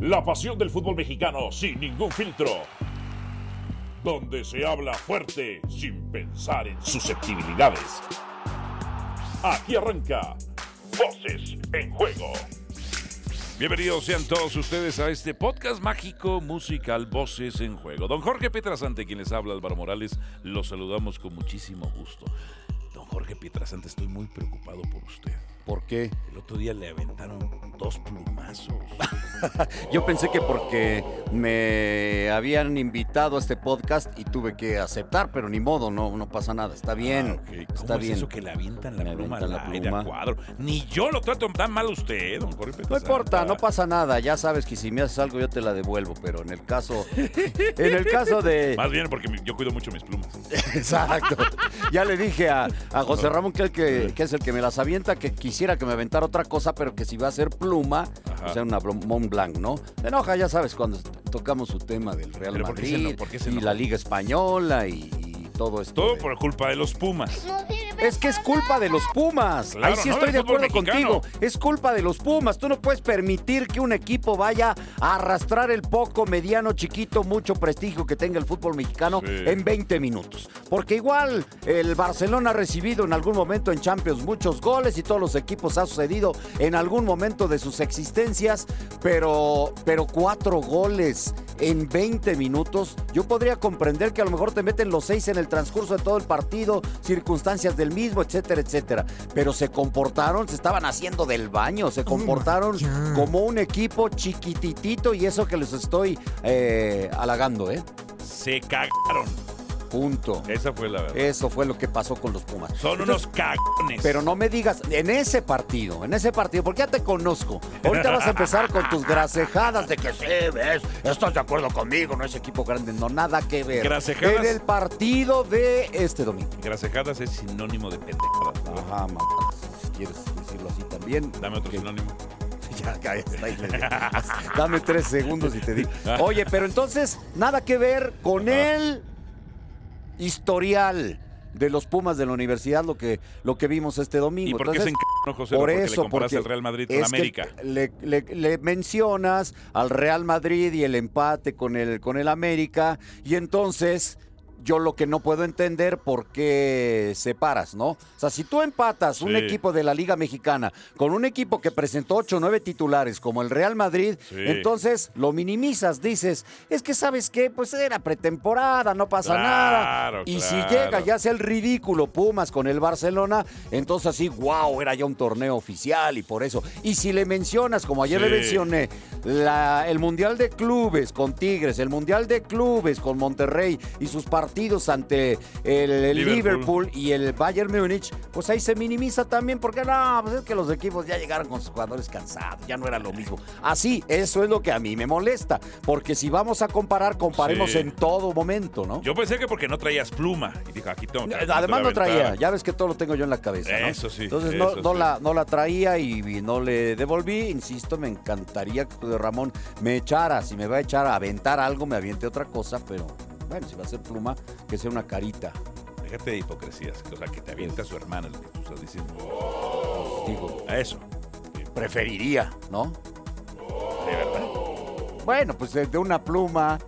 La pasión del fútbol mexicano sin ningún filtro. Donde se habla fuerte sin pensar en susceptibilidades. Aquí arranca Voces en Juego. Bienvenidos sean todos ustedes a este podcast mágico musical Voces en Juego. Don Jorge Petrasante, quien les habla, Álvaro Morales, los saludamos con muchísimo gusto. Don Jorge Pietrasante, estoy muy preocupado por usted. ¿Por qué? El otro día le aventaron dos plumazos. Yo pensé que porque me habían invitado a este podcast y tuve que aceptar, pero ni modo, no, no pasa nada. Está bien. Ah. ¿Cómo Está es bien. eso que le avientan la Me pluma avientan la pluma. al cuadro? Ni yo lo trato tan mal a usted, don Jorge No importa, no pasa nada. Ya sabes que si me haces algo yo te la devuelvo, pero en el caso, en el caso de, Más bien porque yo cuido mucho mis plumas. exacto. Ya le dije a, a José Ramón que, el que, que es el que me las avienta, que quisiera que me aventara otra cosa, pero que si va a ser pluma, Ajá. o sea, una Mont Blanc, ¿no? Me enoja, ya sabes, cuando tocamos su tema del Real Pero ¿por qué se Madrid eno- por qué se y la Liga Española y, y todo esto. Todo de- por culpa de los Pumas. Es que es culpa de los Pumas. Claro, Ahí sí no estoy de acuerdo mexicano. contigo. Es culpa de los Pumas. Tú no puedes permitir que un equipo vaya a arrastrar el poco, mediano, chiquito, mucho prestigio que tenga el fútbol mexicano Sí. en 20 minutos. Porque igual el Barcelona ha recibido en algún momento en Champions muchos goles y todos los equipos ha sucedido en algún momento de sus existencias, pero, pero cuatro goles en 20 minutos, yo podría comprender que a lo mejor te meten los seis en el transcurso de todo el partido, circunstancias del mismo, etcétera, etcétera. Pero se comportaron, se estaban haciendo del baño, se comportaron como un equipo chiquititito y eso que les estoy eh, halagando, ¿eh? Se cagaron. Punto. Esa fue la verdad. Eso fue lo que pasó con los Pumas. Son unos cagones. Pero no me digas, en ese partido, en ese partido, porque ya te conozco. Ahorita vas a empezar con tus gracejadas de que sí, ves, estás de acuerdo conmigo, no es equipo grande, no, nada que ver. Gracejadas. En el partido de este domingo. Grasejadas es sinónimo de pendejadas. ¿no? Ajá, mamá, si quieres decirlo así también. Dame otro sinónimo. Ya. Dame tres segundos y te digo. Oye, pero entonces, nada que ver con Ajá. Historial de los Pumas de la universidad, lo que, lo que vimos este domingo. ¿Y por qué Entonces, se encajonó José? por porque eso, le porque al Real Madrid con América. Le, le- le mencionas al Real Madrid y el empate con el, con el América, y entonces yo lo que no puedo entender por qué separas, ¿no? O sea, si tú empatas un Sí. equipo de la Liga Mexicana con un equipo que presentó 8 o 9 titulares como el Real Madrid, Sí. entonces lo minimizas, dices, es que sabes qué, pues era pretemporada, no pasa Claro, nada. Y si llega ya sea el ridículo Pumas con el Barcelona, entonces así, wow, era ya un torneo oficial y por eso. Y si le mencionas, como ayer Sí. le mencioné, la- el Mundial de Clubes con Tigres, el Mundial de Clubes con Monterrey y sus partidos ante el, el Liverpool. Liverpool. y el Bayern Múnich, pues ahí se minimiza también, porque no, pues es que los equipos ya llegaron con sus jugadores cansados, ya no era lo mismo. Así, eso es lo que a mí me molesta, porque si vamos a comparar, comparemos Sí. en todo momento, ¿no? Yo pensé que porque no traías pluma. Y dije, aquí tengo que. Además no traía, ya ves que todo lo tengo yo en la cabeza. ¿no? Eso sí, Entonces no, eso no sí. la, no la traía y, y no le devolví. Insisto, me encantaría que Ramón me echara. Si me va a echar a aventar algo, me aviente otra cosa, pero bueno, si va a ser pluma, que sea una carita. Déjate de hipocresías. O sea, que te avienta su hermana, lo que tú estás diciendo. Digo, A eso. preferiría, ¿no? De verdad. Bueno, pues de, una pluma.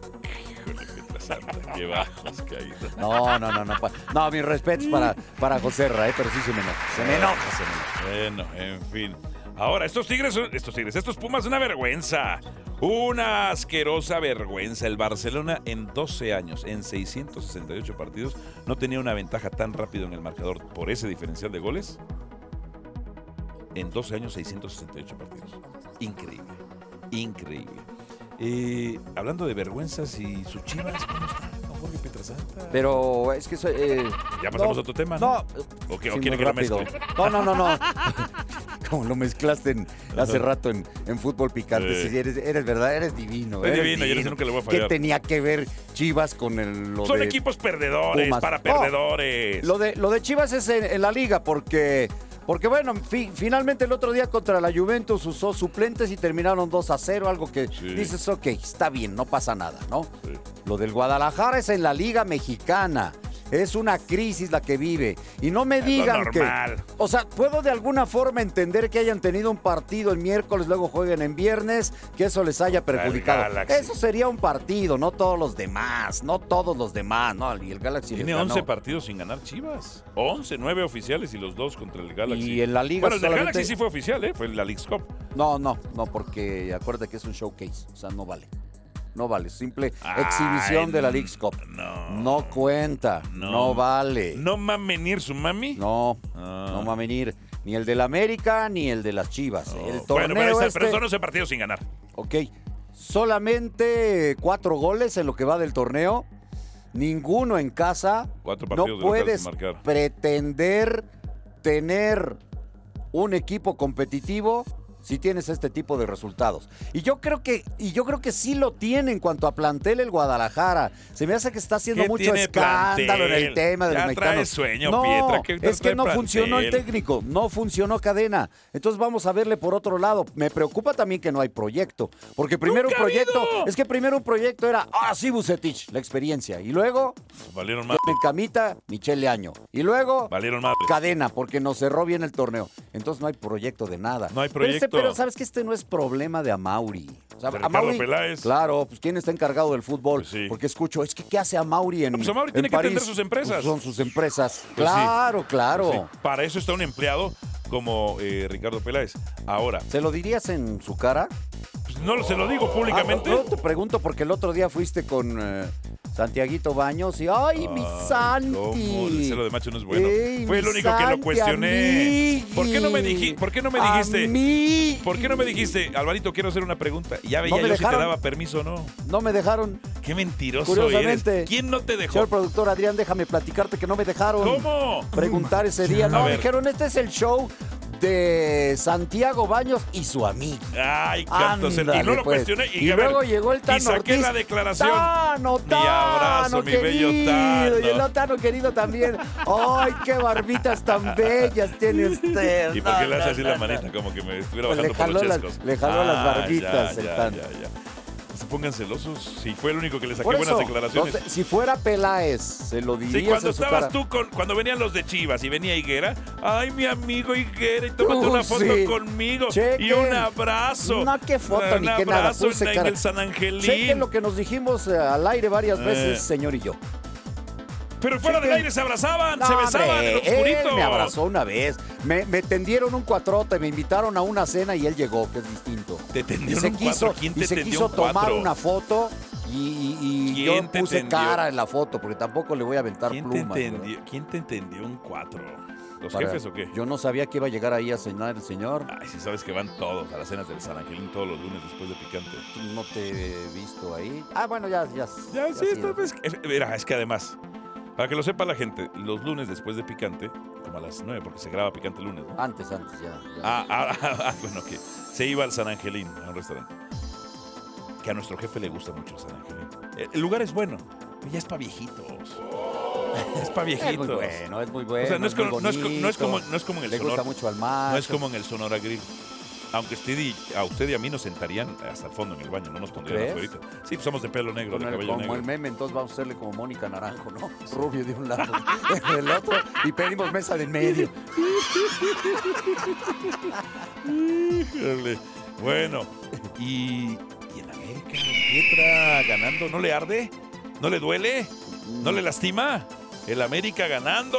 Qué bajos que hay. No, no, no, no. No, mis respetos para, para José Ra, ¿eh? pero sí se me enoja. Se me enoja, se me enoja. Bueno, en fin. Ahora, estos tigres, estos tigres, estos Pumas, una vergüenza. Una asquerosa vergüenza. El Barcelona en 12 años, en 668 partidos, no tenía una ventaja tan rápido en el marcador por ese diferencial de goles. En 12 años, 668 partidos. Increíble. Increíble. Eh, hablando de vergüenzas y sus chivas, ¿cómo están? don Jorge Pietrasanta? Pero es que eso, eh, Ya pasamos no, a otro tema, No, ¿no? ¿O quiere que lo rápido. mezcle? No, no, no, no. Como lo mezclaste en- hace rato en, en fútbol picante. Sí. Eres, eres verdad, eres divino. Es eres divino, yo no sé nunca le voy a ¿Qué fallar. tenía que ver Chivas con el, lo Son de equipos perdedores, Pumas? para perdedores. Lo de, lo de Chivas es en, en la liga porque, porque bueno, fi- finalmente el otro día contra la Juventus usó suplentes y terminaron 2 a 0, algo que Sí. dices, ok, está bien, no pasa nada, ¿no? Sí. Lo del Guadalajara es en la liga mexicana. Es una crisis la que vive. Y no me digan que. O sea, puedo de alguna forma entender que hayan tenido un partido el miércoles, luego jueguen en viernes, que eso les haya perjudicado. Eso sería un partido, no todos los demás, no todos los demás, ¿no? Y el Galaxy Tiene ganó. 11 partidos sin ganar Chivas. 11, 9 oficiales y los dos contra el Galaxy. Y en la liga Bueno, el solamente- Galaxy sí fue oficial, ¿eh? Fue la League's Cup. No, no, no, porque acuérdate que es un showcase, o sea, no vale. No vale, simple Ay, exhibición de la League's Cup. no. No cuenta, no, vale. ¿No mamenir su mami? No, Ah. no va a venir ni el del América ni el de las Chivas. el torneo bueno, pero, está- pero este- son 11 partidos sin ganar. Ok, solamente cuatro goles en lo que va del torneo. Ninguno en casa. Cuatro no partidos local puedes pretender tener un equipo competitivo si tienes este tipo de resultados. Y yo creo que y yo creo que sí lo tiene en cuanto a plantel el Guadalajara. Se me hace que está haciendo ¿Qué mucho escándalo en el tema de Ya los trae mexicanos. sueño, no, Pietra, ¿qué es que no funcionó el técnico, no funcionó cadena. Entonces vamos a verle por otro lado. Me preocupa también que no hay proyecto, porque primero un ¡Nunca ha proyecto, habido! es que primero un proyecto era, ah, sí, Bucetich, la experiencia. Y luego, Valieron más. en camita, Michelle Año. Y luego, Valieron más. cadena, porque nos cerró bien el torneo. Entonces no hay proyecto de nada. No hay proyecto. Pero sabes que este no es problema de Amauri. O sea, Peláez. Claro, pues quién está encargado del fútbol. Pues sí. Porque escucho, es que ¿qué hace Amauri en No, pues Amauri en tiene que atender sus empresas. Pues son sus empresas. Pues sí. claro, claro. Sí, Para eso está un empleado como eh, Ricardo Peláez. Ahora, ¿Se lo dirías en su cara? pues, no se lo digo públicamente. Ah, no, te pregunto porque el otro día fuiste con eh, Santiaguito Baños y ¡ay, mi Ay, Santi! cómo, el celo de macho no es bueno. Ey, Fue el único que lo cuestioné. ¿Por qué no me amigui. diji- por qué no me dijiste? Amigui. ¿Por qué no me dijiste, Alvarito, quiero hacer una pregunta? Y ya veía yo si te daba permiso o no. No me dejaron. Qué mentiroso Curiosamente. eres. ¿Quién no te dejó? Señor productor Adrián, déjame platicarte que no me dejaron ¿Cómo? preguntar ese día. A No, ver. dijeron, este es el show de Santiago Baños y su amigo. Ay, canto. y no Ándale, lo pues. cuestioné. Y, Y a ver, luego llegó el Tano Y saqué Ortiz. la declaración. Tano, Mi Tano, abrazo, mi bello Tano. Y el Tano querido también. ¡Ay, qué barbitas tan bellas tiene usted! ¿Y por qué le hace así la manita? Como que me estuviera Pues bajando le por jaló los las- chescos. le jaló las barbitas ya, el ya, Tano. ya, se pongan celosos. Si fue el único que le saqué Por buenas declaraciones. los de- si fuera Peláez, se lo dirías Sí, cuando estabas tú con, cuando venían los de Chivas y venía Higuera, ay mi amigo Higuera, y tómate Uh, una foto sí. conmigo y Chequen. un abrazo. No, qué foto, un ni qué nada, abrazo puse en, en cara. el San Angelín. Chequen lo que nos dijimos eh, al aire varias Eh. veces, señor y yo. Pero fuera del Chequen. aire se abrazaban, No, se besaban en oscurito. me abrazó una vez. Me, me tendieron un cuatrote, me invitaron a una cena y él llegó, que es distinto. Te Y tendieron se un quiso. ¿Quién y te se quiso un tomar cuatro? una foto y, y- y yo ¿Quién te puse tendió? cara en la foto porque tampoco le voy a aventar ¿Quién te, plumas. entendió, ¿Quién te entendió un cuatro? ¿Los Para- jefes o qué? Yo no sabía que iba a llegar ahí a cenar el señor. Ay, si sabes que van todos a las cenas del San Angelín todos los lunes después de picante. No te he visto ahí. Ah, bueno, ya, ya. Ya, sí, sí. vez. es- Mira, es que además, para que lo sepa la gente, los lunes después de picante, como a las 9, porque se graba picante el lunes, ¿no? Antes, antes, ya. ya. Ah, ah, ah, ah, bueno, que se iba al San Angelín, a un restaurante. Que a nuestro jefe le gusta mucho el San Angelín. Eh, El lugar es bueno, pero ya es para viejitos. Es para es viejitos. muy bueno, es muy bueno. O sea, no es, como, no, es, es como, no es como en el Le gusta mucho al mar. No es como en el Sonora Grill. Aunque usted y, a usted y a mí nos sentarían hasta el fondo en el baño, no nos pondrían afuera. Sí, pues somos de pelo negro, de Como el- cabello como negro. el meme, entonces vamos a hacerle como Mónica Naranjo, ¿no? Rubio de un lado, del otro, y pedimos mesa de en medio. Híjole. Bueno, y, y en América, Pietra ganando, ¿no le arde? ¿No le duele? ¿No le lastima? El América ganando.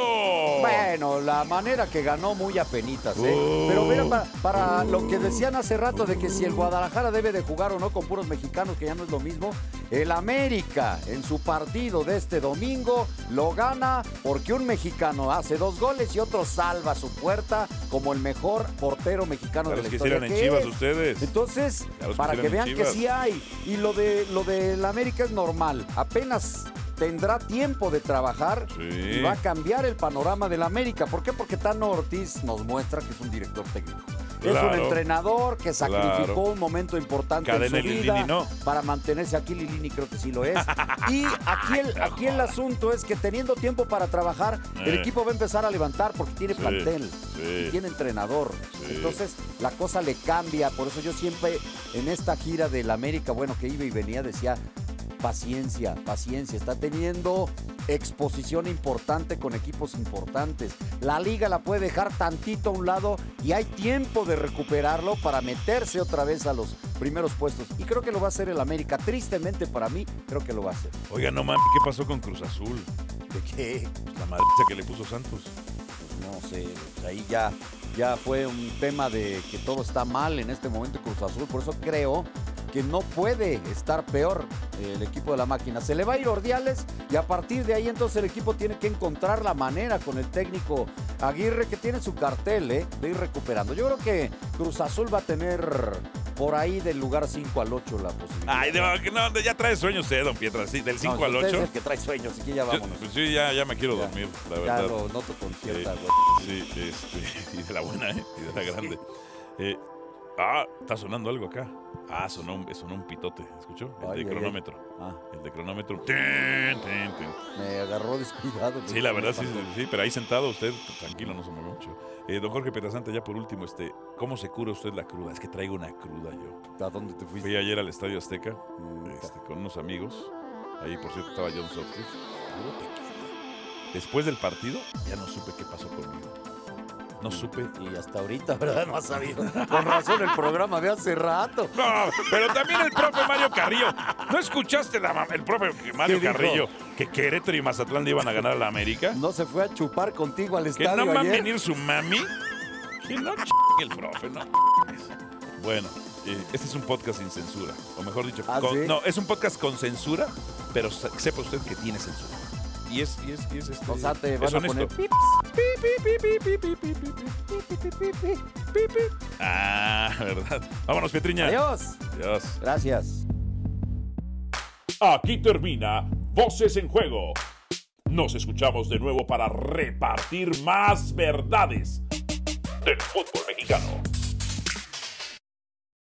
Bueno, la manera que ganó muy apenitas, ¿eh? Oh. Pero mira, para, para lo que decían hace rato de que si el Guadalajara debe de jugar o no con puros mexicanos, que ya no es lo mismo, el América en su partido de este domingo lo gana porque un mexicano hace dos goles y otro salva su puerta como el mejor portero mexicano de la historia. quisieran en que Chivas es. ustedes. Entonces, para que vean que sí hay. Y lo de lo del América es normal. Apenas tendrá tiempo de trabajar Sí. y va a cambiar el panorama del América. ¿Por qué? Porque Tano Ortiz nos muestra que es un director técnico. Es un entrenador que sacrificó Claro. un momento importante Cadena en su Lilini vida no. para mantenerse aquí. Lilini creo que sí lo es. Y aquí el, aquí el asunto es que teniendo tiempo para trabajar, el Eh. equipo va a empezar a levantar porque tiene Sí, plantel sí. y tiene entrenador. Sí. Entonces la cosa le cambia. Por eso yo siempre en esta gira del América, bueno, que iba y venía, decía, paciencia, paciencia. Está teniendo exposición importante con equipos importantes. La liga la puede dejar tantito a un lado y hay tiempo de recuperarlo para meterse otra vez a los primeros puestos. Y creo que lo va a hacer el América. Tristemente para mí, creo que lo va a hacer. Oiga, no mames, ¿qué pasó con Cruz Azul? ¿De qué? La madre que le puso Santos. Pues no sé, pues ahí ya, ya fue un tema de que todo está mal en este momento en Cruz Azul. Por eso creo que no puede estar peor el equipo de la máquina. Se le va a ir Ordiales y a partir de ahí entonces el equipo tiene que encontrar la manera con el técnico Aguirre que tiene su cartel ¿eh? de ir recuperando. Yo creo que Cruz Azul va a tener por ahí del lugar 5 al 8 la posibilidad. Ay, de- no, ya trae sueño usted, don Pietra, sí, del 5 No, al usted es 8. el que trae sueños, así que ya Yo- vámonos. pues sí, ya, ya me quiero Ya. dormir, la ya verdad. lo noto con cierta. Sí, este, y de la buena, ¿eh? Y de la grande. Eh, ah, está sonando algo acá. Ah, sonó un, sonó un pitote, ¿escuchó? El Ay, de ay, ay. cronómetro. Ah, El de cronómetro. Tin, tin, tin. me agarró descuidado. Sí, la verdad, sí, sí, pero ahí sentado usted, tranquilo, no se mueve mucho. Eh, don Jorge Petrasanta, ya por último, este, ¿cómo se cura usted la cruda? Es que traigo una cruda yo. ¿A dónde te fuiste? Fui ayer al Estadio Azteca Mm, este, con unos amigos. Ahí, por cierto, estaba John tequila. Después del partido, ya no supe qué pasó conmigo. No supe. Y hasta ahorita, ¿verdad? No has sabido. Con razón el programa de hace rato. No, pero también el profe Mario Carrillo. ¿No escuchaste la el profe Mario. Carrillo que Querétaro y Mazatlán le iban a ganar a la América? No se fue a chupar contigo al Que estadio no va a venir su mami. Que no ch el profe, no. Bueno, eh, este es un podcast sin censura. O mejor dicho, ¿Ah, con- sí? no, es un podcast con censura, pero sepa usted que tiene censura. Y es, y es, y es este, O sea, te van a poner. Ah, ¿verdad? Vámonos, Petriña. Adiós. Adiós. Gracias. Aquí termina Voces en Juego. Nos escuchamos de nuevo para repartir más verdades del fútbol mexicano.